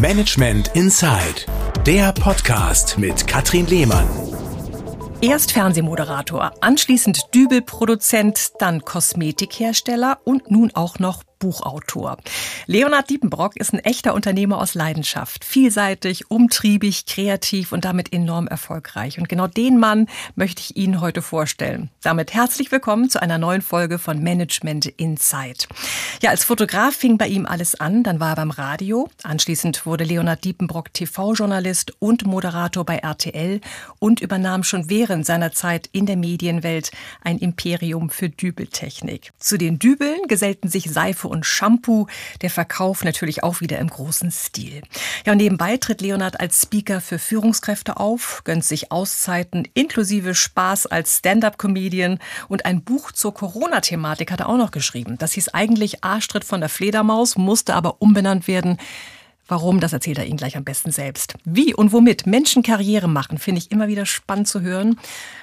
Management Inside, der Podcast mit Katrin Lehmann. Erst Fernsehmoderator, anschließend Dübelproduzent, dann Kosmetikhersteller und nun auch noch Buchautor. Leonhard Diepenbrock ist ein echter Unternehmer aus Leidenschaft. Vielseitig, umtriebig, kreativ und damit enorm erfolgreich. Und genau den Mann möchte ich Ihnen heute vorstellen. Damit herzlich willkommen zu einer neuen Folge von Management Insight. Ja, als Fotograf fing bei ihm alles an. Dann war er beim Radio. Anschließend wurde Leonhard Diepenbrock TV-Journalist und Moderator bei RTL und übernahm schon während seiner Zeit in der Medienwelt ein Imperium für Dübeltechnik. Zu den Dübeln gesellten sich Seife und Shampoo. Der Verkauf natürlich auch wieder im großen Stil. Ja, und nebenbei tritt Leonard als Speaker für Führungskräfte auf, gönnt sich Auszeiten inklusive Spaß als Stand-up-Comedian und ein Buch zur Corona-Thematik hat er auch noch geschrieben. Das hieß eigentlich Arschtritt von der Fledermaus, musste aber umbenannt werden Warum, das erzählt er Ihnen gleich am besten selbst. Wie und womit Menschen Karriere machen, finde ich immer wieder spannend zu hören.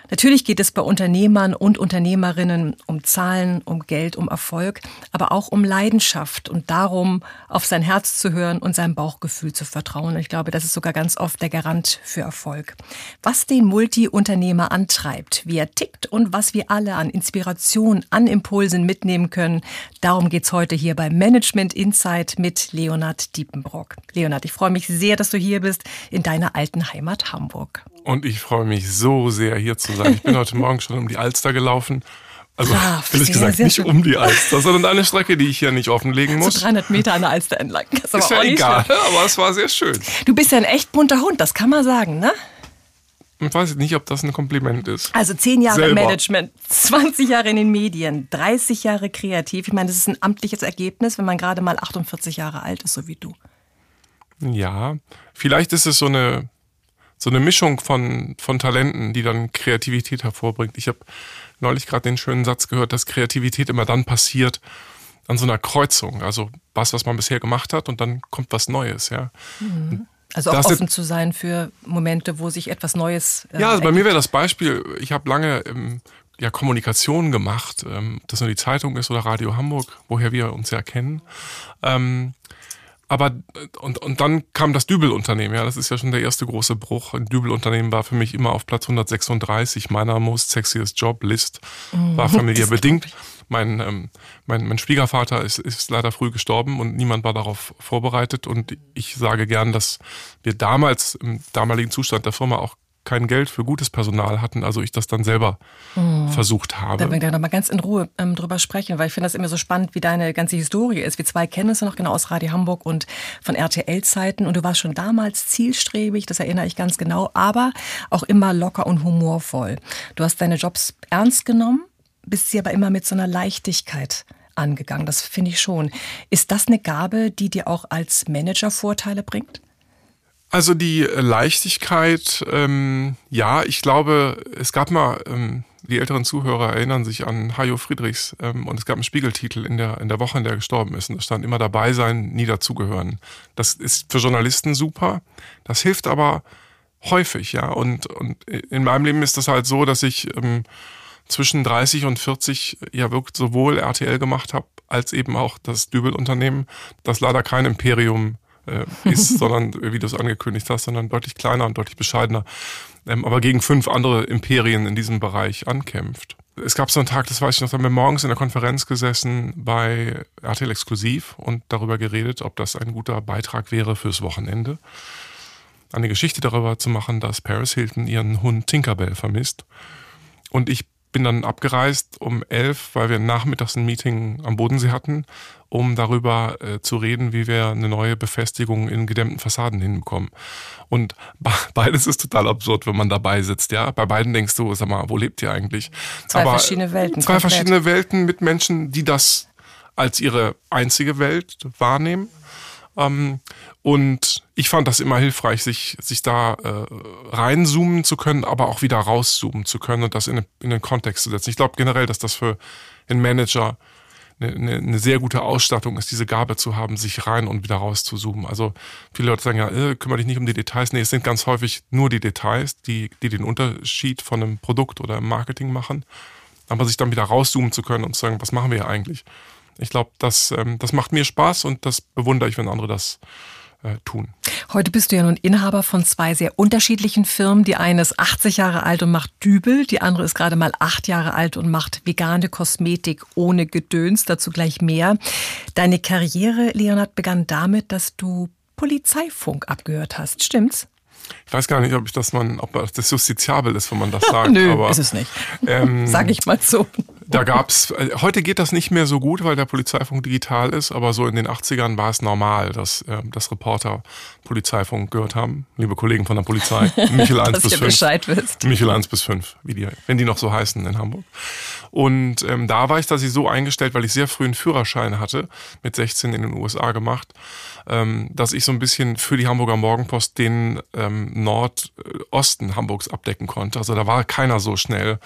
Natürlich geht es bei Unternehmern und Unternehmerinnen um Zahlen, um Geld, um Erfolg, aber auch um Leidenschaft und darum, auf sein Herz zu hören und seinem Bauchgefühl zu vertrauen. Ich glaube, das ist sogar ganz oft der Garant für Erfolg. Was den Multi-Unternehmer antreibt, wie er tickt und was wir alle an Inspiration, an Impulsen mitnehmen können, darum geht's heute hier bei Management Insight mit Leonard Diepenbrock. Leonard, ich freue mich sehr, dass du hier bist in deiner alten Heimat Hamburg. Und ich freue mich so sehr, hier zu sein. Ich bin heute Morgen schon um die Alster gelaufen. Also, Brav, ehrlich sehr, gesagt, nicht schön. um die Alster, sondern eine Strecke, die ich hier nicht offenlegen muss. So 300 Meter an der Alster entlang. Das ist, ist ja egal, schlimm. aber es war sehr schön. Du bist ja ein echt bunter Hund, das kann man sagen, ne? Ich weiß nicht, ob das ein Kompliment ist. Also zehn Jahre Selber. Management, 20 Jahre in den Medien, 30 Jahre kreativ. Ich meine, das ist ein amtliches Ergebnis, wenn man gerade mal 48 Jahre alt ist, so wie du. Ja, vielleicht ist es so eine, so eine Mischung von, von Talenten, die dann Kreativität hervorbringt. Ich habe neulich gerade den schönen Satz gehört, dass Kreativität immer dann passiert an so einer Kreuzung. Also was, was man bisher gemacht hat und dann kommt was Neues, ja. Mhm. Also auch offen zu sein für Momente, wo sich etwas Neues. Äh, ja, also bei mir wäre das Beispiel, ich habe lange ähm, ja, Kommunikation gemacht, ähm, ob das nur die Zeitung ist oder Radio Hamburg, woher wir uns ja kennen. Ähm, aber und, und dann kam das Dübel-Unternehmen, ja, das ist ja schon der erste große Bruch. Ein Dübel-Unternehmen war für mich immer auf Platz 136 meiner Most Sexiest Job List. Mhm. War familiärbedingt. Mein, ähm, mein, mein Schwiegervater ist, ist leider früh gestorben und niemand war darauf vorbereitet. Und ich sage gern, dass wir damals im damaligen Zustand der Firma auch kein Geld für gutes Personal hatten, also ich das dann selber mhm. versucht habe. Da werden wir noch mal ganz in Ruhe ähm, drüber sprechen, weil ich finde das immer so spannend, wie deine ganze Historie ist. Wir zwei kennen uns ja noch genau aus Radio Hamburg und von RTL-Zeiten und du warst schon damals zielstrebig, das erinnere ich ganz genau, aber auch immer locker und humorvoll. Du hast deine Jobs ernst genommen, bist sie aber immer mit so einer Leichtigkeit angegangen. Das finde ich schon. Ist das eine Gabe, die dir auch als Manager Vorteile bringt? Also die Leichtigkeit, ähm, ja, ich glaube, es gab mal, ähm, die älteren Zuhörer erinnern sich an Hajo Friedrichs ähm, und es gab einen Spiegeltitel in der, in der Woche, in der er gestorben ist. Und da stand immer dabei sein, nie dazugehören. Das ist für Journalisten super. Das hilft aber häufig, ja. Und, und in meinem Leben ist das halt so, dass ich ähm, zwischen 30 und 40 ja wirklich sowohl RTL gemacht habe, als eben auch das Dübel-Unternehmen, das leider kein Imperium ist, sondern wie du es angekündigt hast, sondern deutlich kleiner und deutlich bescheidener, ähm, aber gegen fünf andere Imperien in diesem Bereich ankämpft. Es gab so einen Tag, das weiß ich noch, da haben wir morgens in der Konferenz gesessen bei RTL Exklusiv und darüber geredet, ob das ein guter Beitrag wäre fürs Wochenende. Eine Geschichte darüber zu machen, dass Paris Hilton ihren Hund Tinkerbell vermisst. Und ich bin dann abgereist um elf, weil wir nachmittags ein Meeting am Bodensee hatten, um darüber äh, zu reden, wie wir eine neue Befestigung in gedämmten Fassaden hinbekommen. Und beides ist total absurd, wenn man dabei sitzt. Ja, bei beiden denkst du, sag mal, wo lebt ihr eigentlich? Zwei Aber verschiedene Welten. Zwei komplett. verschiedene Welten mit Menschen, die das als ihre einzige Welt wahrnehmen. Ähm, und ich fand das immer hilfreich, sich, sich da äh, reinzoomen zu können, aber auch wieder rauszoomen zu können und das in, in den Kontext zu setzen. Ich glaube generell, dass das für einen Manager eine, eine, sehr gute Ausstattung ist, diese Gabe zu haben, sich rein und wieder raus zu zoomen. Also viele Leute sagen ja, äh, kümmere dich nicht um die Details. Nee, es sind ganz häufig nur die Details, die, die den Unterschied von einem Produkt oder im Marketing machen. Aber sich dann wieder rauszoomen zu können und zu sagen, was machen wir hier eigentlich? Ich glaube, das, ähm, das macht mir Spaß und das bewundere ich, wenn andere das äh, tun. Heute bist du ja nun Inhaber von zwei sehr unterschiedlichen Firmen. Die eine ist 80 Jahre alt und macht Dübel, die andere ist gerade mal acht Jahre alt und macht vegane Kosmetik ohne Gedöns, dazu gleich mehr. Deine Karriere, Leonard, begann damit, dass du Polizeifunk abgehört hast, stimmt's? Ich weiß gar nicht, ob ich das man, ob das justiziabel ist, wenn man das sagt. Nö, aber, ist es nicht. Ähm, Sag ich mal so. Da gab's, äh, heute geht das nicht mehr so gut, weil der Polizeifunk digital ist, aber so in den 80ern war es normal, dass, äh, dass Reporter Polizeifunk gehört haben. Liebe Kollegen von der Polizei, Michel 1 bis 5. Bescheid wisst. Michel 1 bis 5, wie die, wenn die noch so heißen in Hamburg. Und ähm, da war ich dass ich so eingestellt, weil ich sehr früh einen Führerschein hatte, mit 16 in den USA gemacht, ähm, dass ich so ein bisschen für die Hamburger Morgenpost den ähm, Nordosten Hamburgs abdecken konnte. Also da war keiner so schnell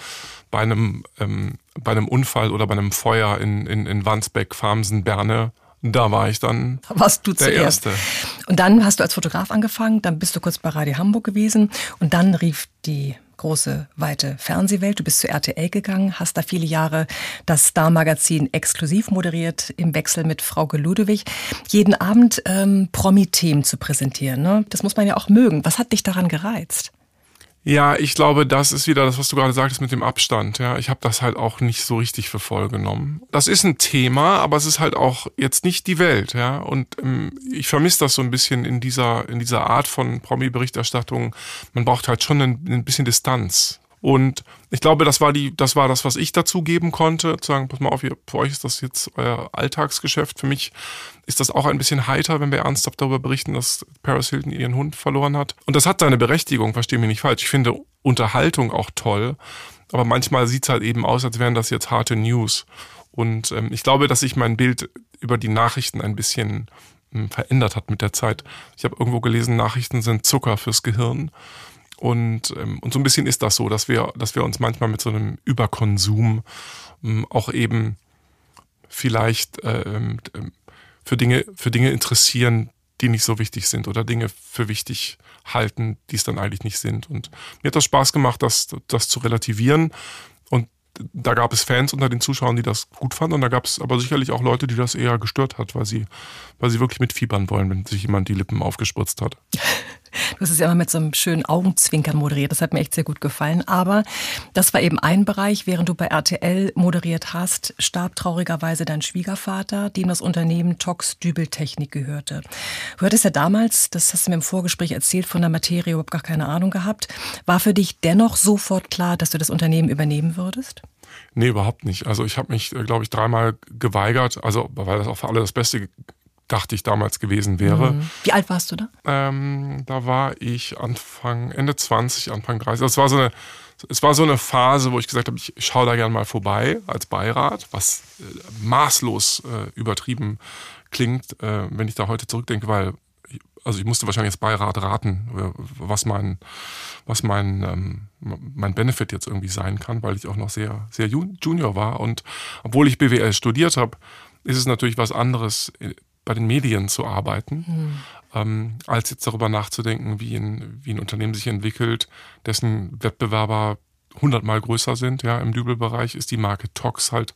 bei einem, ähm, bei einem Unfall oder bei einem Feuer in, in, in Wandsbeck, Farmsen, Berne da war ich dann da warst du der zuerst. Erste. Und dann hast du als Fotograf angefangen, dann bist du kurz bei Radio Hamburg gewesen und dann rief die große, weite Fernsehwelt. Du bist zu RTL gegangen, hast da viele Jahre das Star-Magazin exklusiv moderiert, im Wechsel mit Frau Ludewig. Jeden Abend ähm, Promi-Themen zu präsentieren, ne? das muss man ja auch mögen. Was hat dich daran gereizt? Ja, ich glaube, das ist wieder das, was du gerade sagtest mit dem Abstand. Ja, ich habe das halt auch nicht so richtig für voll genommen. Das ist ein Thema, aber es ist halt auch jetzt nicht die Welt. Ja, und ähm, ich vermisse das so ein bisschen in dieser in dieser Art von Promi-Berichterstattung. Man braucht halt schon ein, ein bisschen Distanz. Und ich glaube, das war die, das war das, was ich dazu geben konnte. Zu sagen, pass mal auf, für euch ist das jetzt euer Alltagsgeschäft. Für mich ist das auch ein bisschen heiter, wenn wir ernsthaft darüber berichten, dass Paris Hilton ihren Hund verloren hat. Und das hat seine Berechtigung, verstehe mich nicht falsch. Ich finde Unterhaltung auch toll. Aber manchmal sieht es halt eben aus, als wären das jetzt harte News. Und ähm, ich glaube, dass sich mein Bild über die Nachrichten ein bisschen ähm, verändert hat mit der Zeit. Ich habe irgendwo gelesen, Nachrichten sind Zucker fürs Gehirn. Und, ähm, und so ein bisschen ist das so, dass wir, dass wir uns manchmal mit so einem Überkonsum ähm, auch eben vielleicht ähm, ähm, für Dinge, für Dinge interessieren, die nicht so wichtig sind oder Dinge für wichtig halten, die es dann eigentlich nicht sind. Und mir hat das Spaß gemacht, das, das zu relativieren. Und da gab es Fans unter den Zuschauern, die das gut fanden. Und da gab es aber sicherlich auch Leute, die das eher gestört hat, weil sie, weil sie wirklich mitfiebern wollen, wenn sich jemand die Lippen aufgespritzt hat. Du hast es ja immer mit so einem schönen Augenzwinkern moderiert. Das hat mir echt sehr gut gefallen. Aber das war eben ein Bereich. Während du bei RTL moderiert hast, starb traurigerweise dein Schwiegervater, dem das Unternehmen Tox Dübeltechnik gehörte. Du hattest ja damals, das hast du mir im Vorgespräch erzählt, von der Materie überhaupt gar keine Ahnung gehabt. War für dich dennoch sofort klar, dass du das Unternehmen übernehmen würdest? Nee, überhaupt nicht. Also ich habe mich, äh, glaube ich, dreimal geweigert, also weil das auch für alle das Beste dachte ich damals gewesen wäre. Mhm. Wie alt warst du da? Ähm, da war ich Anfang, Ende 20, Anfang 30. Das war so eine, es war so eine Phase, wo ich gesagt habe, ich schaue da gerne mal vorbei als Beirat, was äh, maßlos äh, übertrieben klingt, äh, wenn ich da heute zurückdenke, weil also ich musste wahrscheinlich als Beirat raten, was mein, was mein, ähm, mein Benefit jetzt irgendwie sein kann, weil ich auch noch sehr, sehr Junior war. Und obwohl ich BWL studiert habe, ist es natürlich was anderes, äh, bei den Medien zu arbeiten, mhm. ähm, als jetzt darüber nachzudenken, wie ein, wie ein Unternehmen sich entwickelt, dessen Wettbewerber hundertmal größer sind. Ja, im Dübelbereich ist die Marke Tox halt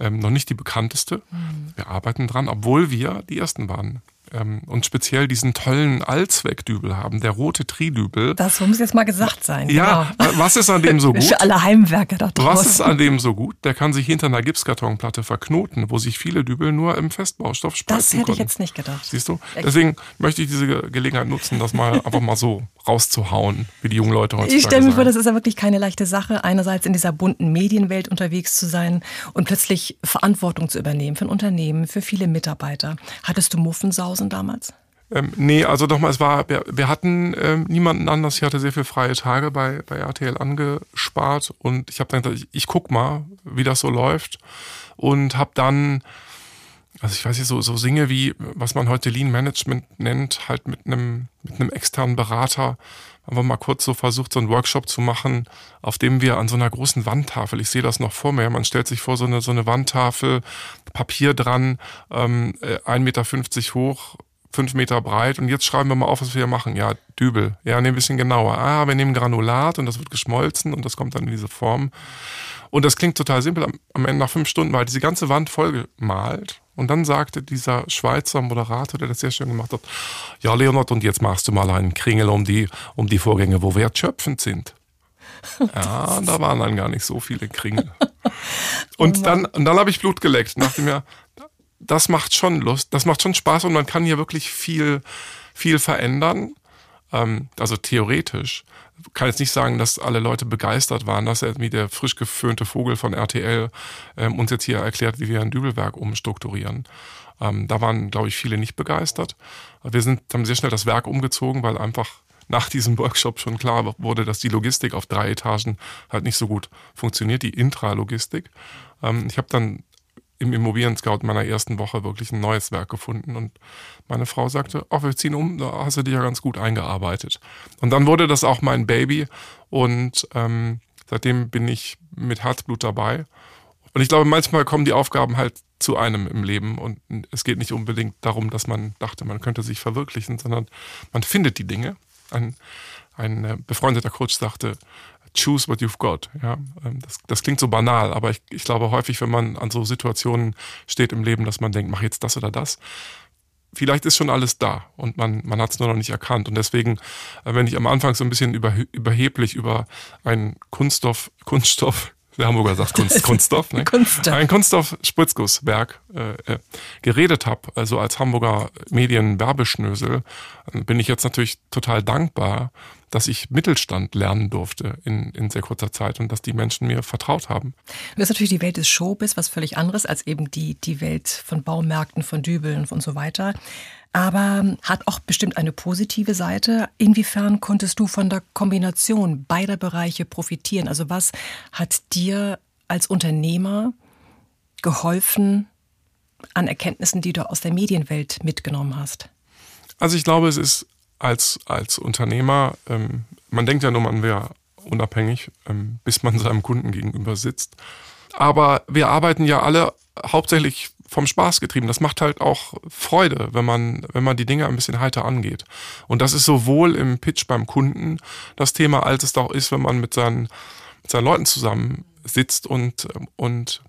ähm, noch nicht die bekannteste. Mhm. Wir arbeiten dran, obwohl wir die ersten waren ähm, und speziell diesen tollen Allzweckdübel haben, der rote Tridübel. Das muss jetzt mal gesagt sein. Ja, genau. was ist an dem so gut? Für alle Heimwerker da draußen. Was ist an dem so gut? Der kann sich hinter einer Gipskartonplatte verknoten, wo sich viele Dübel nur im Festbaustoff spalten Das hätte konnten. ich jetzt nicht gedacht. Siehst du? Deswegen möchte ich diese Gelegenheit nutzen, das mal einfach mal so rauszuhauen, wie die jungen Leute heutzutage Ich stelle mir vor, das ist ja wirklich keine leichte Sache, einerseits in dieser bunten Medienwelt unterwegs zu sein und plötzlich Verantwortung zu übernehmen für ein Unternehmen, für viele Mitarbeiter. Hattest du Muffensausen damals? Ähm, nee, also doch mal, es war, wir, wir hatten ähm, niemanden anders. Ich hatte sehr viele freie Tage bei, bei RTL angespart und ich habe dann gesagt, ich, ich guck mal, wie das so läuft und habe dann also ich weiß nicht, so, so Dinge wie, was man heute Lean Management nennt, halt mit einem, mit einem externen Berater, haben wir mal kurz so versucht, so einen Workshop zu machen, auf dem wir an so einer großen Wandtafel, ich sehe das noch vor mir, man stellt sich vor so eine, so eine Wandtafel, Papier dran, ähm, 1,50 Meter hoch, 5 Meter breit und jetzt schreiben wir mal auf, was wir hier machen. Ja, Dübel. Ja, nee, ein bisschen genauer. Ah, wir nehmen Granulat und das wird geschmolzen und das kommt dann in diese Form. Und das klingt total simpel. Am Ende nach fünf Stunden war diese ganze Wand voll gemalt Und dann sagte dieser Schweizer Moderator, der das sehr schön gemacht hat, ja Leonard, und jetzt machst du mal einen Kringel um die, um die Vorgänge, wo wertschöpfend sind. Ja, da waren dann gar nicht so viele Kringel. Und dann, und dann habe ich Blut geleckt und dachte mir, das macht schon Lust, das macht schon Spaß und man kann hier wirklich viel, viel verändern. Ähm, also theoretisch. Kann jetzt nicht sagen, dass alle Leute begeistert waren, dass er wie der frisch geföhnte Vogel von RTL ähm, uns jetzt hier erklärt, wie wir ein Dübelwerk umstrukturieren. Ähm, da waren, glaube ich, viele nicht begeistert. Wir sind, haben sehr schnell das Werk umgezogen, weil einfach nach diesem Workshop schon klar wurde, dass die Logistik auf drei Etagen halt nicht so gut funktioniert, die Intralogistik. Ähm, ich habe dann im Immobilien-Scout meiner ersten Woche wirklich ein neues Werk gefunden und meine Frau sagte, ach, wir ziehen um, da hast du dich ja ganz gut eingearbeitet. Und dann wurde das auch mein Baby und ähm, seitdem bin ich mit Herzblut dabei. Und ich glaube, manchmal kommen die Aufgaben halt zu einem im Leben und es geht nicht unbedingt darum, dass man dachte, man könnte sich verwirklichen, sondern man findet die Dinge. Ein, ein äh, befreundeter Coach sagte, choose what you've got. Ja, ähm, das, das klingt so banal, aber ich, ich glaube häufig, wenn man an so Situationen steht im Leben, dass man denkt, mach jetzt das oder das, vielleicht ist schon alles da und man, man hat es nur noch nicht erkannt. Und deswegen, äh, wenn ich am Anfang so ein bisschen überheblich über einen Kunststoff, Kunststoff der Hamburger sagt Kunst, Kunststoff, ne? Kunststoff. ein Kunststoff-Spritzgusswerk äh, äh, geredet habe, also als Hamburger Medien-Werbeschnösel, bin ich jetzt natürlich total dankbar, dass ich Mittelstand lernen durfte in, in sehr kurzer Zeit und dass die Menschen mir vertraut haben. Du hast natürlich die Welt des Showbiz, was völlig anderes als eben die, die Welt von Baumärkten, von Dübeln und so weiter aber hat auch bestimmt eine positive Seite. Inwiefern konntest du von der Kombination beider Bereiche profitieren? Also was hat dir als Unternehmer geholfen an Erkenntnissen, die du aus der Medienwelt mitgenommen hast? Also ich glaube, es ist als, als Unternehmer, ähm, man denkt ja nur, man wäre unabhängig, ähm, bis man seinem Kunden gegenüber sitzt. Aber wir arbeiten ja alle hauptsächlich vom Spaß getrieben. Das macht halt auch Freude, wenn man, wenn man die Dinge ein bisschen heiter angeht. Und das ist sowohl im Pitch beim Kunden das Thema, als es auch ist, wenn man mit seinen, mit seinen Leuten zusammen sitzt und, und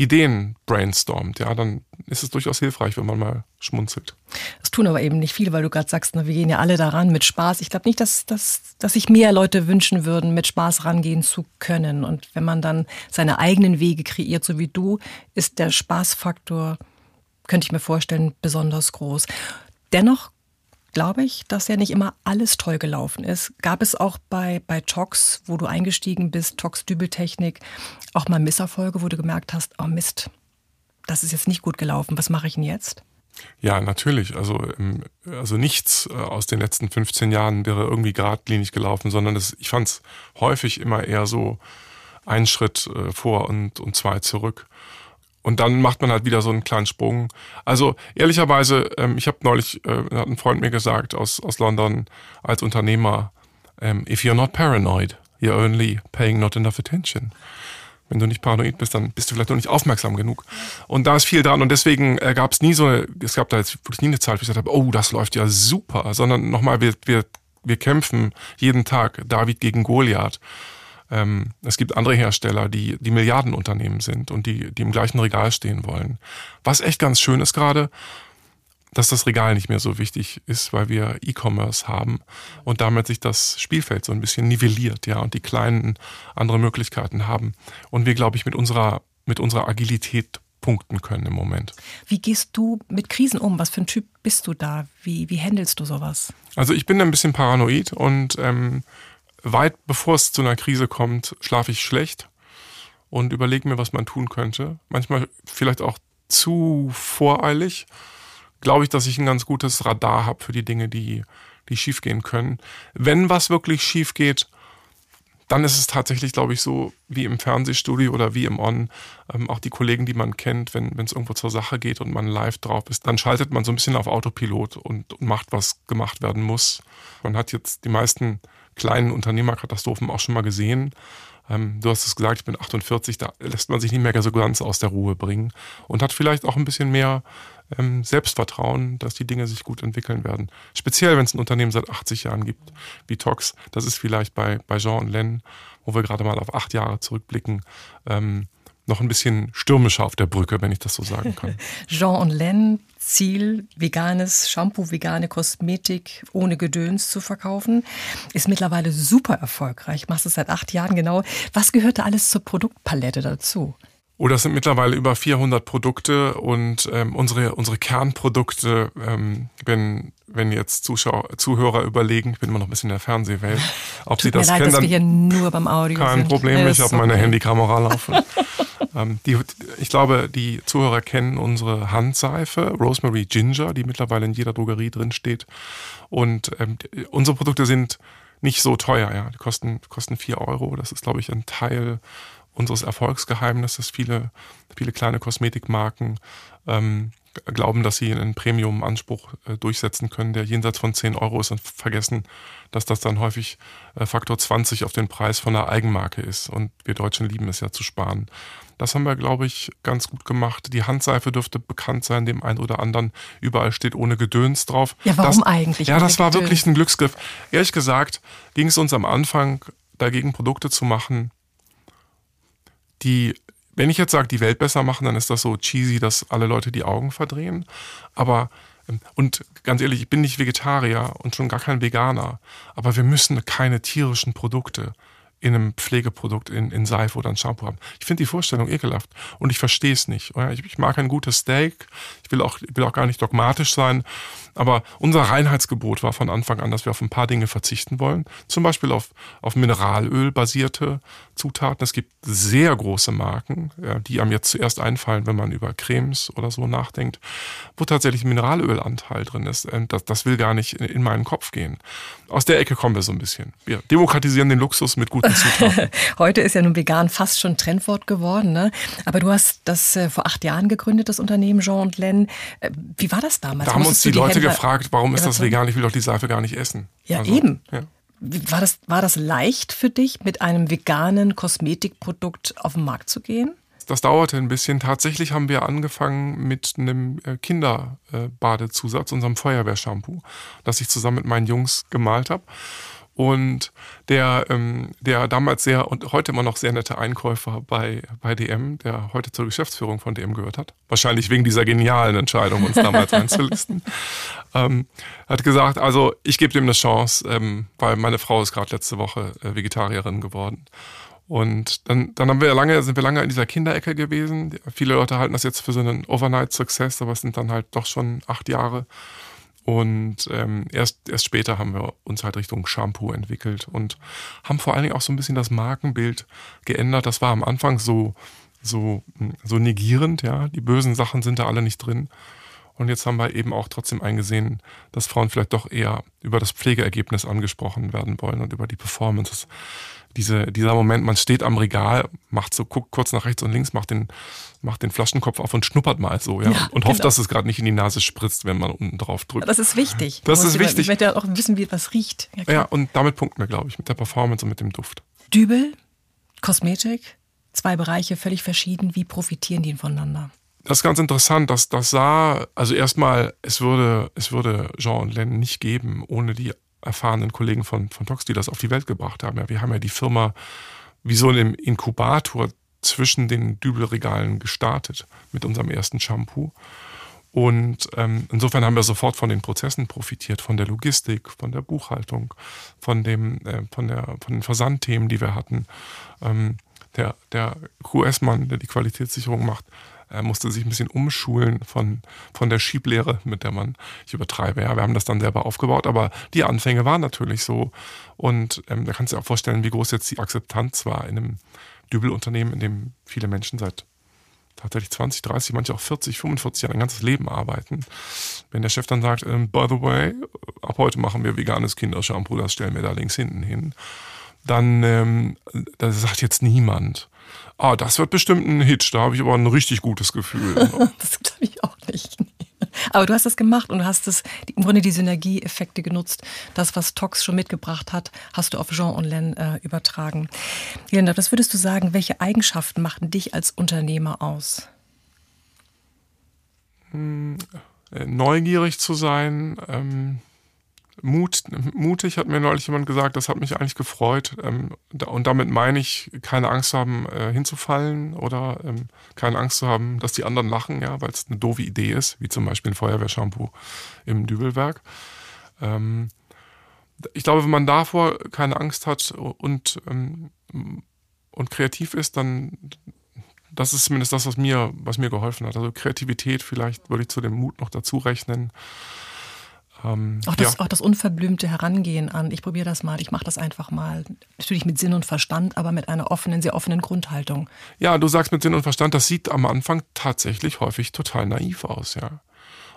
Ideen brainstormt, ja, dann ist es durchaus hilfreich, wenn man mal schmunzelt. Das tun aber eben nicht viele, weil du gerade sagst, na, wir gehen ja alle daran mit Spaß. Ich glaube nicht, dass, dass, dass sich mehr Leute wünschen würden, mit Spaß rangehen zu können. Und wenn man dann seine eigenen Wege kreiert, so wie du, ist der Spaßfaktor, könnte ich mir vorstellen, besonders groß. Dennoch glaube ich, dass ja nicht immer alles toll gelaufen ist. Gab es auch bei, bei Tox, wo du eingestiegen bist, Tox-Dübeltechnik, auch mal Misserfolge, wo du gemerkt hast, oh Mist, das ist jetzt nicht gut gelaufen, was mache ich denn jetzt? Ja, natürlich. Also, ähm, also nichts äh, aus den letzten 15 Jahren wäre irgendwie geradlinig gelaufen, sondern das, ich fand es häufig immer eher so ein Schritt äh, vor und, und zwei zurück. Und dann macht man halt wieder so einen kleinen Sprung. Also ehrlicherweise, ähm, ich habe neulich, äh, hat ein Freund mir gesagt aus, aus London als Unternehmer, ähm, if you're not paranoid, you're only paying not enough attention. Wenn du nicht paranoid bist, dann bist du vielleicht noch nicht aufmerksam genug. Und da ist viel dran. Und deswegen äh, gab es nie so eine, es gab da jetzt wirklich nie eine Zeit, wo ich gesagt habe, oh, das läuft ja super. Sondern nochmal, wir, wir, wir kämpfen jeden Tag David gegen Goliath. Ähm, es gibt andere Hersteller, die, die Milliardenunternehmen sind und die, die im gleichen Regal stehen wollen. Was echt ganz schön ist gerade, dass das Regal nicht mehr so wichtig ist, weil wir E-Commerce haben und damit sich das Spielfeld so ein bisschen nivelliert, ja, und die Kleinen andere Möglichkeiten haben. Und wir, glaube ich, mit unserer, mit unserer Agilität punkten können im Moment. Wie gehst du mit Krisen um? Was für ein Typ bist du da? Wie, wie handelst du sowas? Also ich bin ein bisschen paranoid und ähm, weit bevor es zu einer Krise kommt, schlafe ich schlecht und überlege mir, was man tun könnte. Manchmal vielleicht auch zu voreilig. Glaube ich, dass ich ein ganz gutes Radar habe für die Dinge, die, die schiefgehen können. Wenn was wirklich schief geht, dann ist es tatsächlich, glaube ich, so wie im Fernsehstudio oder wie im On, ähm, auch die Kollegen, die man kennt, wenn es irgendwo zur Sache geht und man live drauf ist, dann schaltet man so ein bisschen auf Autopilot und, und macht, was gemacht werden muss. Man hat jetzt die meisten kleinen Unternehmerkatastrophen auch schon mal gesehen. Ähm, du hast es gesagt, ich bin 48, da lässt man sich nicht mehr so ganz aus der Ruhe bringen und hat vielleicht auch ein bisschen mehr ähm, Selbstvertrauen, dass die Dinge sich gut entwickeln werden. Speziell, wenn es ein Unternehmen seit 80 Jahren gibt, wie Tox. Das ist vielleicht bei, bei Jean und Len, wo wir gerade mal auf acht Jahre zurückblicken, ähm, noch ein bisschen stürmischer auf der Brücke, wenn ich das so sagen kann. Jean und Len, Ziel, veganes Shampoo, vegane Kosmetik ohne Gedöns zu verkaufen, ist mittlerweile super erfolgreich. Machst es seit acht Jahren genau. Was gehört da alles zur Produktpalette dazu? Oh, das sind mittlerweile über 400 Produkte und ähm, unsere, unsere Kernprodukte, ähm, wenn, wenn jetzt Zuschauer, Zuhörer überlegen, ich bin immer noch ein bisschen in der Fernsehwelt, ob Tut sie das mir leid, kennen, dass dann wir hier nur beim Audio kein sind. Problem, Ja, ich habe meine okay. Handykamera laufen. ähm, die, ich glaube, die Zuhörer kennen unsere Handseife, Rosemary Ginger, die mittlerweile in jeder Drogerie drin steht. Und ähm, unsere Produkte sind nicht so teuer, ja. Die kosten, kosten vier Euro. Das ist, glaube ich, ein Teil unseres Erfolgsgeheimnisses. Viele, viele kleine Kosmetikmarken ähm, glauben, dass sie einen Premium-Anspruch äh, durchsetzen können, der jenseits von 10 Euro ist und vergessen, dass das dann häufig äh, Faktor 20 auf den Preis von einer Eigenmarke ist. Und wir Deutschen lieben es ja zu sparen. Das haben wir, glaube ich, ganz gut gemacht. Die Handseife dürfte bekannt sein, dem einen oder anderen. Überall steht ohne Gedöns drauf. Ja, warum das, eigentlich Ja, das war Gedöns? wirklich ein Glücksgriff. Ehrlich gesagt ging es uns am Anfang dagegen, Produkte zu machen, die, wenn ich jetzt sage, die Welt besser machen, dann ist das so cheesy, dass alle Leute die Augen verdrehen. Aber, ähm, und ganz ehrlich, ich bin nicht Vegetarier und schon gar kein Veganer. Aber wir müssen keine tierischen Produkte in einem Pflegeprodukt, in, in Seife oder ein Shampoo haben. Ich finde die Vorstellung ekelhaft und ich verstehe es nicht. Ich, ich mag ein gutes Steak, ich will auch, ich will auch gar nicht dogmatisch sein, aber unser Reinheitsgebot war von Anfang an, dass wir auf ein paar Dinge verzichten wollen. Zum Beispiel auf, auf Mineralöl basierte Zutaten. Es gibt sehr große Marken, die einem jetzt zuerst einfallen, wenn man über Cremes oder so nachdenkt, wo tatsächlich Mineralölanteil drin ist. Ähm, Das, das will gar nicht in, in meinen Kopf gehen. Aus der Ecke kommen wir so ein bisschen. Wir demokratisieren den Luxus mit guten Zutaten. Heute ist ja nun vegan fast schon Trendwort geworden, ne? Aber du hast das äh, vor acht Jahren gegründet, das Unternehmen Jean und Len. Äh, wie war das damals? Da haben uns die du Leute Händler- gefragt, warum ist das vegan? Ich will doch die Seife gar nicht essen. Ja, eben. Ja. War das, war das leicht für dich, mit einem veganen Kosmetikprodukt auf den Markt zu gehen? Das dauerte ein bisschen. Tatsächlich haben wir angefangen mit einem äh, Kinderbadezusatz, unserem Feuerwehrshampoo, das ich zusammen mit meinen Jungs gemalt habe. Und der, ähm, der damals sehr und heute immer noch sehr nette Einkäufer bei, bei DM, der heute zur Geschäftsführung von DM gehört hat, wahrscheinlich wegen dieser genialen Entscheidung, uns damals einzulisten, ähm, hat gesagt, also ich gebe dem eine Chance, ähm, weil meine Frau ist gerade letzte Woche äh, Vegetarierin geworden. Und dann, dann haben wir lange, sind wir lange in dieser Kinderecke gewesen. Viele Leute halten das jetzt für so einen Overnight-Success, aber es sind dann halt doch schon acht Jahre. Und ähm, erst, erst später haben wir uns halt Richtung Shampoo entwickelt und haben vor allen Dingen auch so ein bisschen das Markenbild geändert. Das war am Anfang so, so, so negierend, ja. Die bösen Sachen sind da alle nicht drin. Und jetzt haben wir eben auch trotzdem eingesehen, dass Frauen vielleicht doch eher über das Pflegeergebnis angesprochen werden wollen und über die Performance. Diese, dieser Moment, man steht am Regal, macht so, guckt kurz nach rechts und links, macht den, macht den Flaschenkopf auf und schnuppert mal so, ja. Ja, und hofft, genau. dass es gerade nicht in die Nase spritzt, wenn man unten drauf drückt. Das ist wichtig. Das ist wichtig. Ich möchte ja auch wissen, wie etwas riecht. Ja. Ja, und damit punkten wir, glaube ich, mit der Performance und mit dem Duft. Dübel, Kosmetik, zwei Bereiche völlig verschieden. Wie profitieren die voneinander? Das ist ganz interessant, dass das sah, also erstmal, es würde, es würde Jean und Len nicht geben, ohne die erfahrenen Kollegen von, von Tox, die das auf die Welt gebracht haben. Ja, wir haben ja die Firma wie so einem Inkubator zwischen den Dübelregalen gestartet mit unserem ersten Shampoo. Und ähm, insofern haben wir sofort von den Prozessen profitiert, von der Logistik, von der Buchhaltung, von, dem, äh, von, der, von den Versandthemen, die wir hatten. Ähm, der der QS-Mann, der die Qualitätssicherung macht, er musste sich ein bisschen umschulen von, von der Schieblehre, mit der man, ich übertreibe, ja, wir haben das dann selber aufgebaut, aber die Anfänge waren natürlich so. Und ähm, da kannst du dir auch vorstellen, wie groß jetzt die Akzeptanz war in einem Dübelunternehmen, in dem viele Menschen seit tatsächlich 20, 30, manche auch 40, 45 Jahre ein ganzes Leben arbeiten. Wenn der Chef dann sagt, ähm, by the way, ab heute machen wir veganes Kindershampoo, das stellen wir da links hinten hin, dann ähm, da sagt jetzt niemand, ah, das wird bestimmt ein Hit, da habe ich aber ein richtig gutes Gefühl. Das glaube ich auch nicht. Aber du hast das gemacht und du hast es, im Grunde die Synergieeffekte genutzt. Das, was Tox schon mitgebracht hat, hast du auf Jean und Len äh, übertragen. Linda, was würdest du sagen, welche Eigenschaften machten dich als Unternehmer aus? Äh, neugierig zu sein, ähm, Mut, mutig hat mir neulich jemand gesagt, das hat mich eigentlich gefreut. Ähm, und damit meine ich, keine Angst haben, äh, hinzufallen oder ähm, keine Angst zu haben, dass die anderen lachen, ja, weil es eine doofe Idee ist, wie zum Beispiel ein Feuerwehrshampoo im Dübelwerk. Ähm, ich glaube, wenn man davor keine Angst hat und, und kreativ ist, dann, das ist zumindest das, was mir, was mir geholfen hat. Also Kreativität vielleicht würde ich zu dem Mut noch dazu rechnen. Ähm, auch, das, ja. auch das unverblümte Herangehen an, ich probiere das mal, ich mache das einfach mal. Natürlich mit Sinn und Verstand, aber mit einer offenen, sehr offenen Grundhaltung. Ja, du sagst mit Sinn und Verstand, das sieht am Anfang tatsächlich häufig total naiv aus, ja.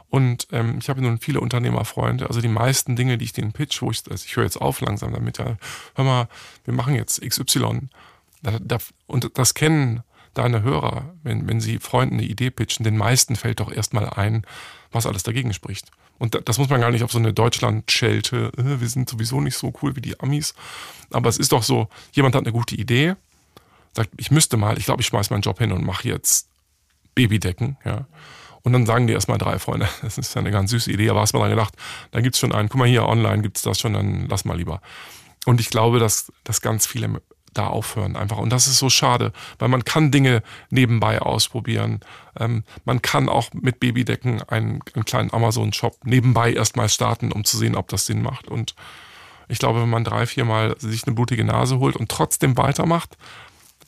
Und ähm, ich habe nun viele Unternehmerfreunde, also die meisten Dinge, die ich denen pitch, wo ich, also ich höre jetzt auf langsam damit, ja, hör mal, wir machen jetzt XY. Da, da, und das kennen deine Hörer, wenn, wenn sie Freunden eine Idee pitchen, den meisten fällt doch erstmal ein, was alles dagegen spricht. Und das muss man gar nicht auf so eine Deutschland-Schelte, äh, wir sind sowieso nicht so cool wie die Amis. Aber es ist doch so, jemand hat eine gute Idee, sagt, ich müsste mal, ich glaube, ich schmeiß meinen Job hin und mache jetzt Babydecken, ja. Und dann sagen die erstmal drei Freunde, das ist ja eine ganz süße Idee, aber hast mal dran gedacht, da gibt's schon einen, guck mal hier, online gibt's das schon, dann lass mal lieber. Und ich glaube, dass, dass ganz viele da aufhören einfach. Und das ist so schade, weil man kann Dinge nebenbei ausprobieren. Ähm, man kann auch mit Babydecken einen, einen kleinen Amazon-Shop nebenbei erstmal starten, um zu sehen, ob das Sinn macht. Und ich glaube, wenn man drei, viermal sich eine blutige Nase holt und trotzdem weitermacht,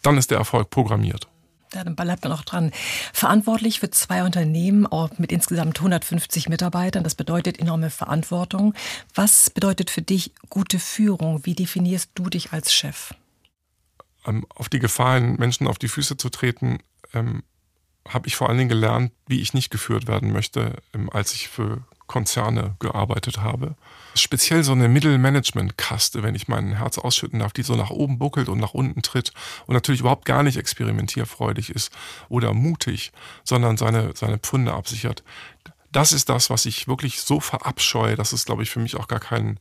dann ist der Erfolg programmiert. Ja, dann bleibt man auch dran. Verantwortlich für zwei Unternehmen mit insgesamt 150 Mitarbeitern. Das bedeutet enorme Verantwortung. Was bedeutet für dich gute Führung? Wie definierst du dich als Chef? Ähm, auf die Gefahr hin, Menschen auf die Füße zu treten, ähm, habe ich vor allen Dingen gelernt, wie ich nicht geführt werden möchte, ähm, als ich für Konzerne gearbeitet habe. Speziell so eine Mittelmanagement-Kaste, wenn ich mein Herz ausschütten darf, die so nach oben buckelt und nach unten tritt und natürlich überhaupt gar nicht experimentierfreudig ist oder mutig, sondern seine, seine Pfunde absichert das ist das, was ich wirklich so verabscheue, dass es, glaube ich, für mich auch gar keinen,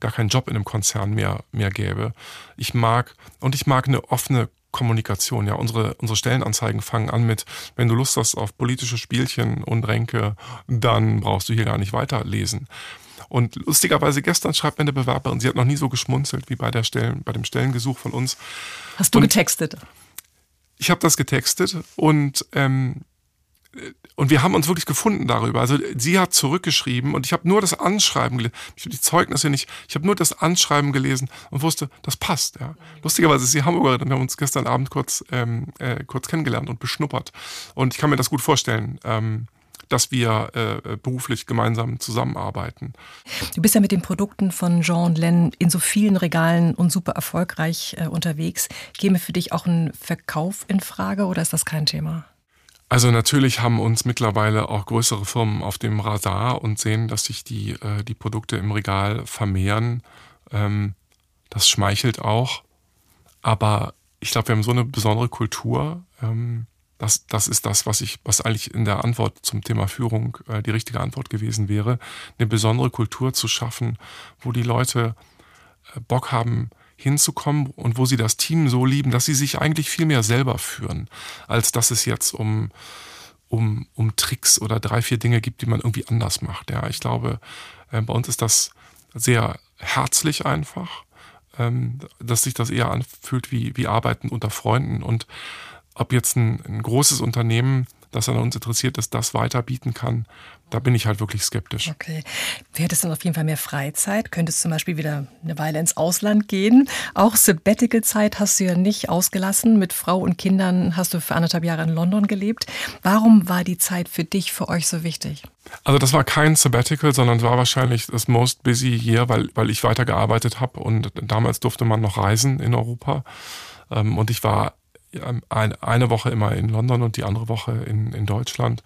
gar keinen Job in einem Konzern mehr, mehr gäbe. Ich mag, und ich mag eine offene Kommunikation. Ja, unsere, unsere Stellenanzeigen fangen an mit, wenn du Lust hast auf politische Spielchen und Ränke, dann brauchst du hier gar nicht weiterlesen. Und lustigerweise gestern schreibt mir eine Bewerberin, sie hat noch nie so geschmunzelt wie bei der Stellen, bei dem Stellengesuch von uns. Hast du und getextet? Ich habe das getextet und ähm, und wir haben uns wirklich gefunden darüber. Also sie hat zurückgeschrieben und ich habe nur das Anschreiben gelesen. Ich habe die Zeugnisse nicht. Ich habe nur das Anschreiben gelesen und wusste, das passt. Ja. Lustigerweise ist sie Hamburgerin. Wir haben uns gestern Abend kurz ähm, äh, kurz kennengelernt und beschnuppert. Und ich kann mir das gut vorstellen. Ähm, dass wir äh, beruflich gemeinsam zusammenarbeiten. Du bist ja mit den Produkten von Jean Len in so vielen Regalen und super erfolgreich äh, unterwegs. Käme für dich auch ein Verkauf in Frage oder ist das kein Thema? Also natürlich haben uns mittlerweile auch größere Firmen auf dem Radar und sehen, dass sich die, äh, die Produkte im Regal vermehren. Ähm, das schmeichelt auch. Aber ich glaube, wir haben so eine besondere Kultur. Ähm, das, das ist das, was ich, was eigentlich in der Antwort zum Thema Führung äh, die richtige Antwort gewesen wäre. Eine besondere Kultur zu schaffen, wo die Leute äh, Bock haben, hinzukommen und wo sie das Team so lieben, dass sie sich eigentlich viel mehr selber führen, als dass es jetzt um, um, um Tricks oder drei, vier Dinge gibt, die man irgendwie anders macht. Ja, ich glaube, äh, bei uns ist das sehr herzlich einfach, ähm, dass sich das eher anfühlt wie, wie Arbeiten unter Freunden und ob jetzt ein, ein großes Unternehmen das an uns interessiert ist, das weiter bieten kann, da bin ich halt wirklich skeptisch. Okay. Du hättest dann auf jeden Fall mehr Freizeit, könntest zum Beispiel wieder eine Weile ins Ausland gehen. Auch Sabbatical-Zeit hast du ja nicht ausgelassen. Mit Frau und Kindern hast du für anderthalb Jahre in London gelebt. Warum war die Zeit für dich, für euch so wichtig? Also das war kein Sabbatical, sondern war wahrscheinlich das most busy year, weil, weil ich weitergearbeitet habe und damals durfte man noch reisen in Europa. Ähm, und ich war eine Woche immer in London und die andere Woche in, in Deutschland.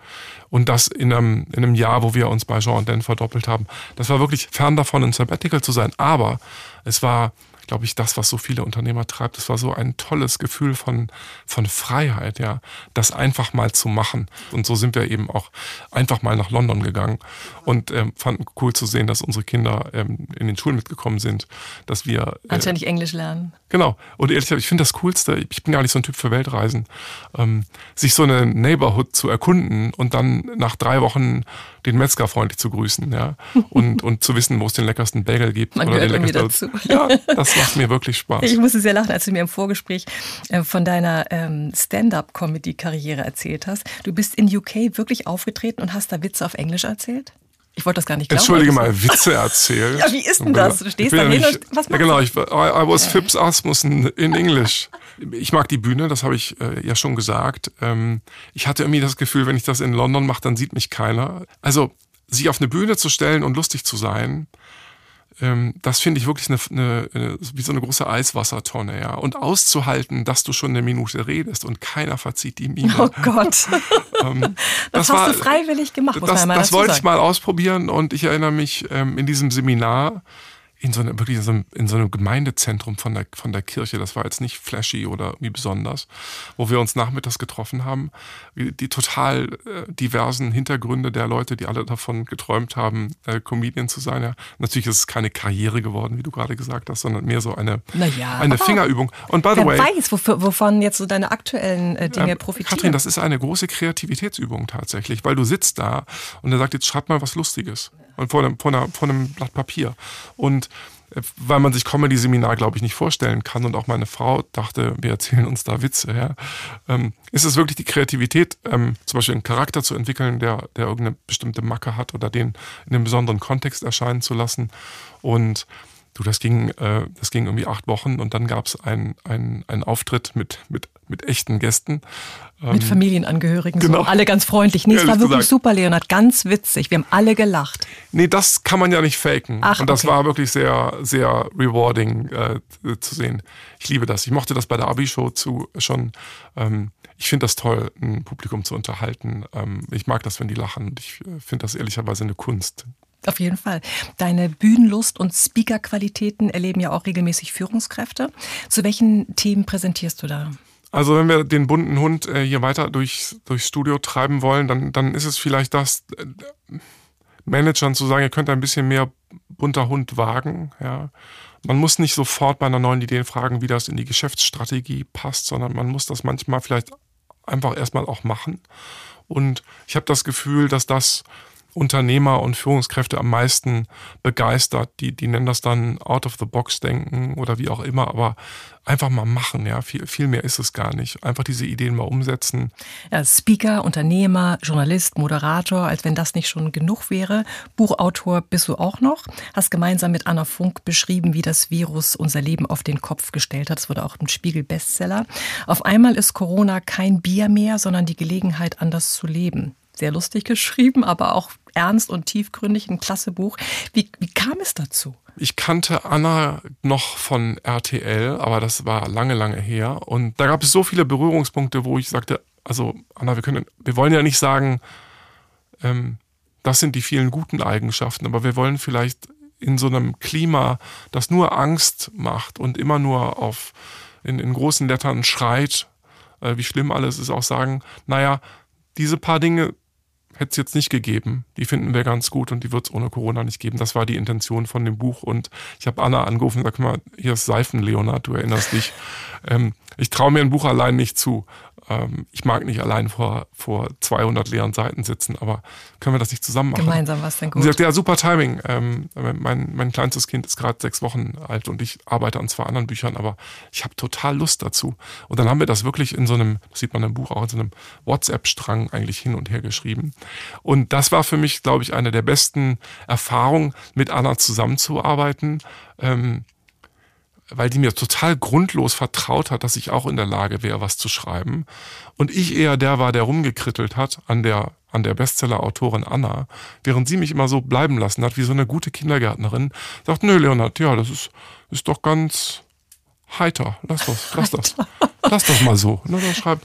Und das in einem, in einem Jahr, wo wir uns bei Jean Dan verdoppelt haben. Das war wirklich fern davon, ein Sabbatical zu sein. Aber es war glaube ich, das, was so viele Unternehmer treibt. Das war so ein tolles Gefühl von, von Freiheit, ja, das einfach mal zu machen. Und so sind wir eben auch einfach mal nach London gegangen und ähm, fanden cool zu sehen, dass unsere Kinder ähm, in den Schulen mitgekommen sind, dass wir äh, anständig Englisch lernen. Genau. Und ehrlich gesagt, ich finde das Coolste, ich bin gar nicht so ein Typ für Weltreisen, ähm, sich so eine Neighborhood zu erkunden und dann nach drei Wochen den Metzger freundlich zu grüßen, ja. Und, und zu wissen, wo es den leckersten Bagel gibt. Man oder den leckersten. Dazu. Ja, das macht mir wirklich Spaß. Ich musste sehr lachen, als du mir im Vorgespräch äh, von deiner ähm, Stand-up-Comedy-Karriere erzählt hast. Du bist in UK wirklich aufgetreten und hast da Witze auf Englisch erzählt? Ich wollte das gar nicht glauben. Entschuldige mal, Witze erzählt. ja, wie ist denn das? Du stehst da hin und was machst ja, genau, ich, I, I was Phipps Asmussen in English. Ich mag die Bühne, das habe ich äh, ja schon gesagt. Ähm, ich hatte irgendwie das Gefühl, wenn ich das in London mache, dann sieht mich keiner. Also, sich auf eine Bühne zu stellen und lustig zu sein, ähm, das finde ich wirklich eine, eine, eine, wie so eine große Eiswassertonne, ja. Und auszuhalten, dass du schon eine Minute redest und keiner verzieht die Miene. Oh Gott. ähm, das, das, hast war, du freiwillig gemacht, das, Das wollte sagen. ich mal ausprobieren und ich erinnere mich ähm, in diesem Seminar, in so, einem, wirklich in so, einem, in so einem Gemeindezentrum von der, von der Kirche. Das war jetzt nicht flashy oder wie besonders, wo wir uns nachmittags getroffen haben. Die total äh, diversen Hintergründe der Leute, die alle davon geträumt haben, äh, Comedian zu sein. Ja, natürlich ist es keine Karriere geworden, wie du gerade gesagt hast, sondern mehr so eine, naja, eine Fingerübung. Und by the way. weiß, wofür, wovon jetzt so deine aktuellen äh, Dinge ähm, profitieren. Katrin, das ist eine große Kreativitätsübung tatsächlich, weil du sitzt da und er sagt, jetzt schreib mal was Lustiges und vor einem, vor, einer, vor einem Blatt Papier. Und äh, weil man sich Comedy-Seminar, glaube ich, nicht vorstellen kann und auch meine Frau dachte, wir erzählen uns da Witze, ja, ähm, ist es wirklich die Kreativität, ähm, zum Beispiel einen Charakter zu entwickeln, der, der irgendeine bestimmte Macke hat oder den in einem besonderen Kontext erscheinen zu lassen. Und du, das ging, äh, das ging irgendwie acht Wochen und dann gab es einen ein Auftritt mit, mit, mit echten Gästen. Mit ähm, Familienangehörigen, genau. so. alle ganz freundlich. Nee, es war wirklich gesagt. super, Leonard, ganz witzig. Wir haben alle gelacht. Nee, das kann man ja nicht faken. Ach, und das okay. war wirklich sehr, sehr rewarding äh, zu sehen. Ich liebe das. Ich mochte das bei der Abi-Show zu schon. Ähm, ich finde das toll, ein Publikum zu unterhalten. Ähm, ich mag das, wenn die lachen. Und ich äh, finde das ehrlicherweise eine Kunst. Auf jeden Fall. Deine Bühnenlust und Speaker-Qualitäten erleben ja auch regelmäßig Führungskräfte. Zu welchen Themen präsentierst du da? Also wenn wir den bunten Hund äh, hier weiter durchs, durchs Studio treiben wollen, dann, dann ist es vielleicht das, äh, Managern zu sagen, ihr könnt ein bisschen mehr bunter Hund wagen. Ja. Man muss nicht sofort bei einer neuen Idee fragen, wie das in die Geschäftsstrategie passt, sondern man muss das manchmal vielleicht einfach erstmal auch machen. Und ich habe das Gefühl, dass das Unternehmer und Führungskräfte am meisten begeistert. Die, die nennen das dann Out-of-the-Box-Denken oder wie auch immer, aber einfach mal machen, ja. Viel, viel mehr ist es gar nicht. Einfach diese Ideen mal umsetzen. Ja, Speaker, Unternehmer, Journalist, Moderator, als wenn das nicht schon genug wäre. Buchautor bist du auch noch. Hast gemeinsam mit Anna Funk beschrieben, wie das Virus unser Leben auf den Kopf gestellt hat. Es wurde auch ein Spiegel-Bestseller. Auf einmal ist Corona kein Bier mehr, sondern die Gelegenheit, anders zu leben sehr lustig geschrieben, aber auch ernst und tiefgründig, ein klasse Buch. Wie, wie kam es dazu? Ich kannte Anna noch von RTL, aber das war lange, lange her. Und da gab es so viele Berührungspunkte, wo ich sagte, also Anna, wir können, wir wollen ja nicht sagen, ähm, das sind die vielen guten Eigenschaften, aber wir wollen vielleicht in so einem Klima, das nur Angst macht und immer nur auf in, in großen Lettern schreit, äh, wie schlimm alles ist, auch sagen, naja, diese paar Dinge hätte es jetzt nicht gegeben. Die finden wir ganz gut und die wird es ohne Corona nicht geben. Das war die Intention von dem Buch. Und ich habe Anna angerufen und gesagt, mal, hier ist Seifen, Leonard, du erinnerst dich. Ähm, ich traue mir ein Buch allein nicht zu ähm, ich mag nicht allein vor, vor 200 leeren Seiten sitzen, aber können wir das nicht zusammen machen? Gemeinsam was denn gut. Und sie sagt, ja, super Timing. Ähm, mein, mein kleinstes Kind ist gerade sechs Wochen alt und ich arbeite an zwei anderen Büchern, aber ich habe total Lust dazu. Und dann haben wir das wirklich in so einem, das sieht man im Buch auch, in so einem WhatsApp-Strang eigentlich hin und her geschrieben. Und das war für mich, glaube ich, eine der besten Erfahrungen, mit Anna zusammenzuarbeiten. Ähm, weil die mir total grundlos vertraut hat, dass ich auch in der Lage wäre, was zu schreiben. Und ich eher der war, der rumgekrittelt hat an der, an der Bestseller-Autorin Anna, während sie mich immer so bleiben lassen hat, wie so eine gute Kindergärtnerin. Sagt, nö, Leonard, ja, das ist, ist doch ganz heiter. Lass das, lass das. Lass das mal so. Ne, dann schreib,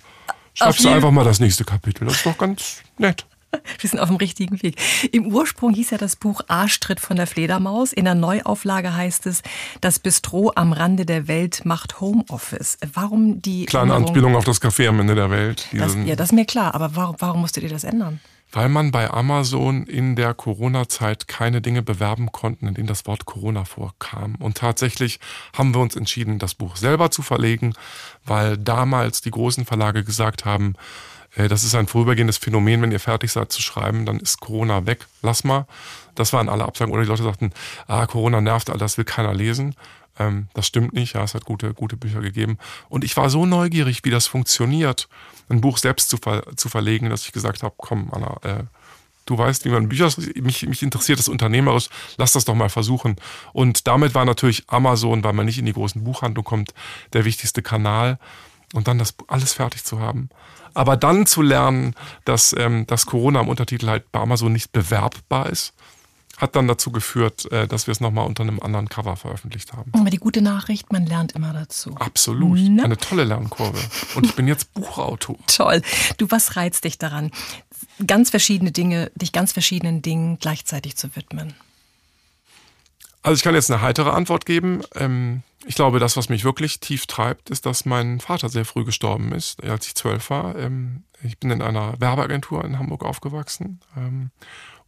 schreibst du einfach mal das nächste Kapitel. Das ist doch ganz nett. Wir sind auf dem richtigen Weg. Im Ursprung hieß ja das Buch Arschtritt von der Fledermaus. In der Neuauflage heißt es, das Bistro am Rande der Welt macht Homeoffice. Warum die. Kleine Anspielung auf das Café am Ende der Welt. Das, ja, das ist mir klar. Aber warum, warum musstet ihr das ändern? Weil man bei Amazon in der Corona-Zeit keine Dinge bewerben konnten, in denen das Wort Corona vorkam. Und tatsächlich haben wir uns entschieden, das Buch selber zu verlegen, weil damals die großen Verlage gesagt haben, das ist ein vorübergehendes Phänomen, wenn ihr fertig seid zu schreiben, dann ist Corona weg, lass mal. Das waren alle Absagen. Oder die Leute sagten, ah, Corona nervt, all das will keiner lesen. Ähm, das stimmt nicht, ja, es hat gute, gute Bücher gegeben. Und ich war so neugierig, wie das funktioniert, ein Buch selbst zu, ver zu verlegen, dass ich gesagt habe, komm, Anna, äh, du weißt, wie man Bücher, mich, mich interessiert das unternehmerisch, lass das doch mal versuchen. Und damit war natürlich Amazon, weil man nicht in die großen Buchhandlungen kommt, der wichtigste Kanal. Und dann das alles fertig zu haben. Aber dann zu lernen, dass, ähm, dass Corona im Untertitel halt bei Amazon nicht bewerbbar ist, hat dann dazu geführt, äh, dass wir es nochmal unter einem anderen Cover veröffentlicht haben. Aber die gute Nachricht, man lernt immer dazu. Absolut. Ne? Eine tolle Lernkurve. Und ich bin jetzt Buchautor. Toll. Du, was reizt dich daran, ganz verschiedene Dinge, dich ganz verschiedenen Dingen gleichzeitig zu widmen? Also ich kann jetzt eine heitere Antwort geben. Ähm, ich glaube, das, was mich wirklich tief treibt, ist, dass mein Vater sehr früh gestorben ist, als ich zwölf war. Ähm, ich bin in einer Werbeagentur in Hamburg aufgewachsen. Ähm,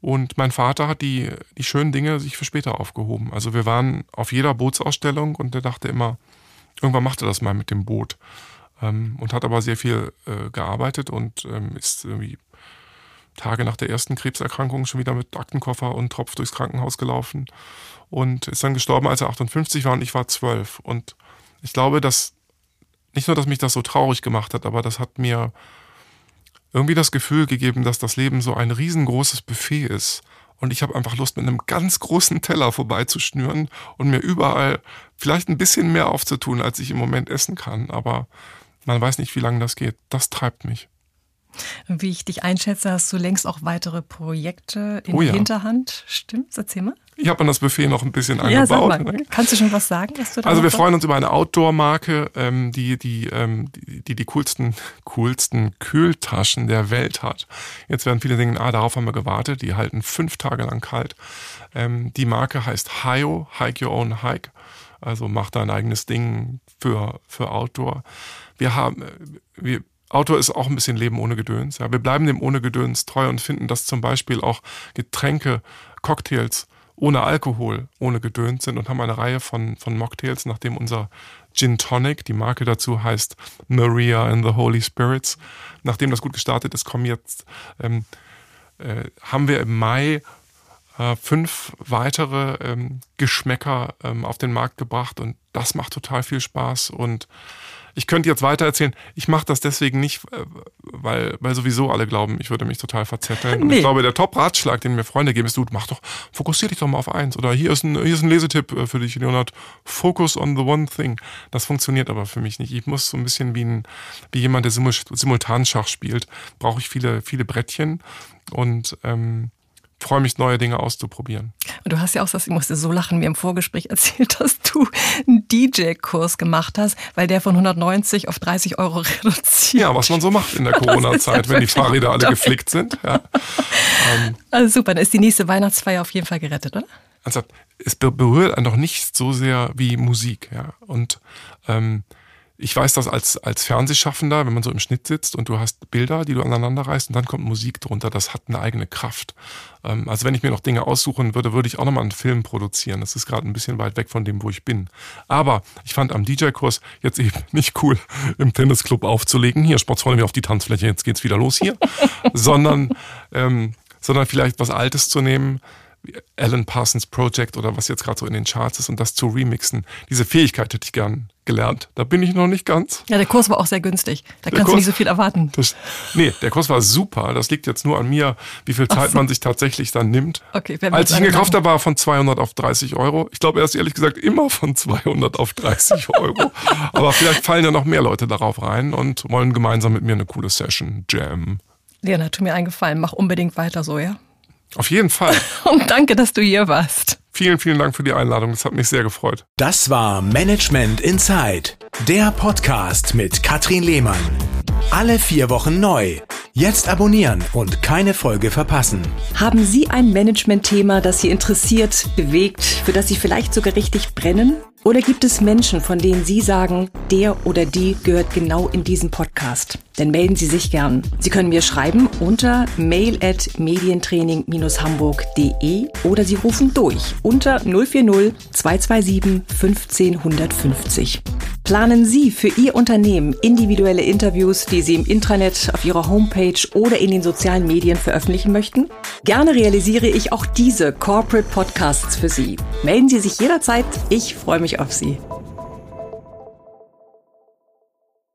und mein Vater hat die, die schönen Dinge sich für später aufgehoben. Also wir waren auf jeder Bootsausstellung und er dachte immer, irgendwann macht er das mal mit dem Boot. Und hat aber sehr viel äh, gearbeitet und ist irgendwie Tage nach der ersten Krebserkrankung schon wieder mit Aktenkoffer und Tropf durchs Krankenhaus gelaufen und ist dann gestorben, als er 58 war und ich war 12. Und ich glaube, dass nicht nur, dass mich das so traurig gemacht hat, aber das hat mir irgendwie das Gefühl gegeben, dass das Leben so ein riesengroßes Buffet ist. Und ich habe einfach Lust, mit einem ganz großen Teller vorbeizuschnüren und mir überall vielleicht ein bisschen mehr aufzutun, als ich im Moment essen kann. Aber man weiß nicht, wie lange das geht. Das treibt mich. Wie ich dich einschätze, hast du längst auch weitere Projekte in oh ja. Hinterhand. Stimmt's? Erzähl mal. Ich habe an das Buffet noch ein bisschen ja, angebaut. Sag mal. Kannst du schon was sagen? Was du da also wir freuen uns über eine Outdoor-Marke, ähm, die, die, ähm, die, die die coolsten, coolsten Kühltaschen der Welt hat. Jetzt werden viele denken, ah, darauf haben wir gewartet. Die halten fünf Tage lang kalt. Ähm, die Marke heißt Hio, Hike Your Own Hike. Also mach dein eigenes Ding für, für Outdoor. Wir haben, äh, wir, Outdoor ist auch ein bisschen Leben ohne Gedöns. Ja. Wir bleiben dem ohne Gedöns treu und finden, dass zum Beispiel auch Getränke, Cocktails ohne Alkohol, ohne Gedöns sind und haben eine Reihe von, von Mocktails, nachdem unser Gin Tonic, die Marke dazu heißt Maria and the Holy Spirits. Nachdem das gut gestartet ist, kommen jetzt, ähm, äh, haben wir im Mai äh, fünf weitere ähm, Geschmäcker ähm, auf den Markt gebracht und das macht total viel Spaß und ich könnte jetzt weiter erzählen, ich mache das deswegen nicht, äh, weil, weil sowieso alle glauben, ich würde mich total verzetteln. Nee. Und ich glaube, der Top-Ratschlag, den mir Freunde geben, ist, du mach doch, fokussier dich doch mal auf eins. Oder hier ist ein, hier ist ein Lesetipp äh, für dich, Leonard. Focus on the one thing. Das funktioniert aber für mich nicht. Ich muss so ein bisschen wie, ein, wie jemand, der Simultanschach spielt, brauche ich viele, viele Brettchen. Und ähm, freue mich, neue Dinge auszuprobieren. Und du hast ja auch, das, ich musste so lachen, mir im Vorgespräch erzählt, dass du einen DJ-Kurs gemacht hast, weil der von 190 auf 30 Euro reduziert. Ja, was man so macht in der Corona-Zeit, ja wenn die Fahrräder alle geflickt sind. Ja. Ähm, also super, dann ist die nächste Weihnachtsfeier auf jeden Fall gerettet, oder? Also es berührt einen doch nicht so sehr wie Musik, ja. Und ähm, ich weiß das als, als Fernsehschaffender, wenn man so im Schnitt sitzt und du hast Bilder, die du aneinander reißt und dann kommt Musik drunter, das hat eine eigene Kraft. Ähm, also wenn ich mir noch Dinge aussuchen würde, würde ich auch nochmal einen Film produzieren. Das ist gerade ein bisschen weit weg von dem, wo ich bin. Aber ich fand am DJ-Kurs jetzt eben nicht cool, im Tennisclub aufzulegen. Hier, Sportsfreunde, wir auf die Tanzfläche, jetzt geht's wieder los hier. sondern, ähm, sondern vielleicht was Altes zu nehmen, Alan Parsons Project oder was jetzt gerade so in den Charts ist und das zu remixen. Diese Fähigkeit hätte ich gern gelernt. Da bin ich noch nicht ganz. Ja, der Kurs war auch sehr günstig. Da der kannst Kurs, du nicht so viel erwarten. Das, nee, der Kurs war super. Das liegt jetzt nur an mir, wie viel Zeit so. man sich tatsächlich dann nimmt. Okay, Als ich ihn gekauft habe, war er von 200 auf 30 Euro. Ich glaube, er ist ehrlich gesagt immer von 200 auf 30 Euro. Aber vielleicht fallen ja noch mehr Leute darauf rein und wollen gemeinsam mit mir eine coole Session jammen. Leonard, tu mir eingefallen, mach unbedingt weiter so, ja? Auf jeden Fall. Und danke, dass du hier warst. Vielen, vielen Dank für die Einladung. Das hat mich sehr gefreut. Das war Management Inside, der Podcast mit Katrin Lehmann. Alle vier Wochen neu. Jetzt abonnieren und keine Folge verpassen. Haben Sie ein Management-Thema, das Sie interessiert, bewegt, für das Sie vielleicht sogar richtig brennen? Oder gibt es Menschen, von denen Sie sagen, der oder die gehört genau in diesen Podcast? Dann melden Sie sich gern. Sie können mir schreiben unter mail at medientraining-hamburg.de oder Sie rufen durch unter 040 227 15 150. Planen Sie für Ihr Unternehmen individuelle Interviews, die Sie im Intranet, auf Ihrer Homepage oder in den sozialen Medien veröffentlichen möchten? Gerne realisiere ich auch diese Corporate Podcasts für Sie. Melden Sie sich jederzeit. Ich freue auf Sie.